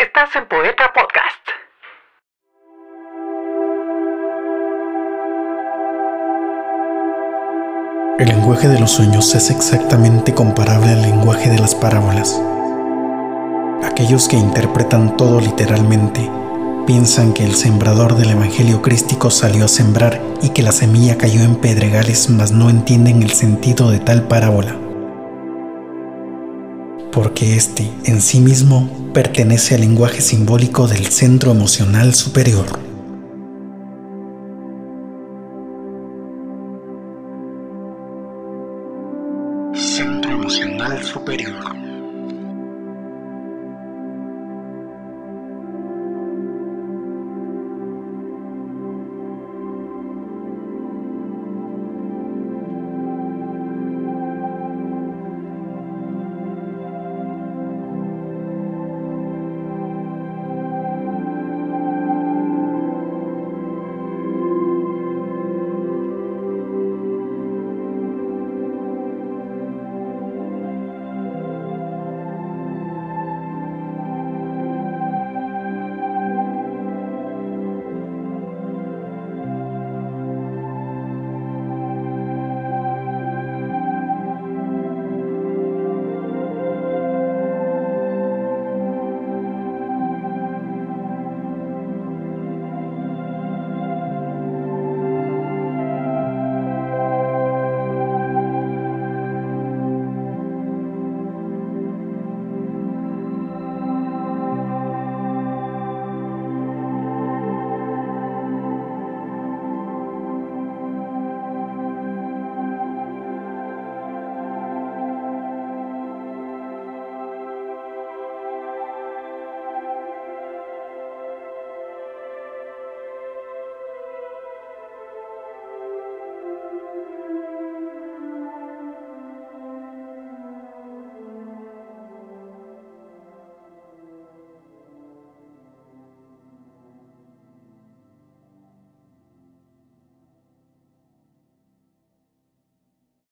Estás en Poeta Podcast. El lenguaje de los sueños es exactamente comparable al lenguaje de las parábolas. Aquellos que interpretan todo literalmente piensan que el sembrador del Evangelio crístico salió a sembrar y que la semilla cayó en pedregales, mas no entienden el sentido de tal parábola porque éste en sí mismo pertenece al lenguaje simbólico del centro emocional superior. Centro emocional superior.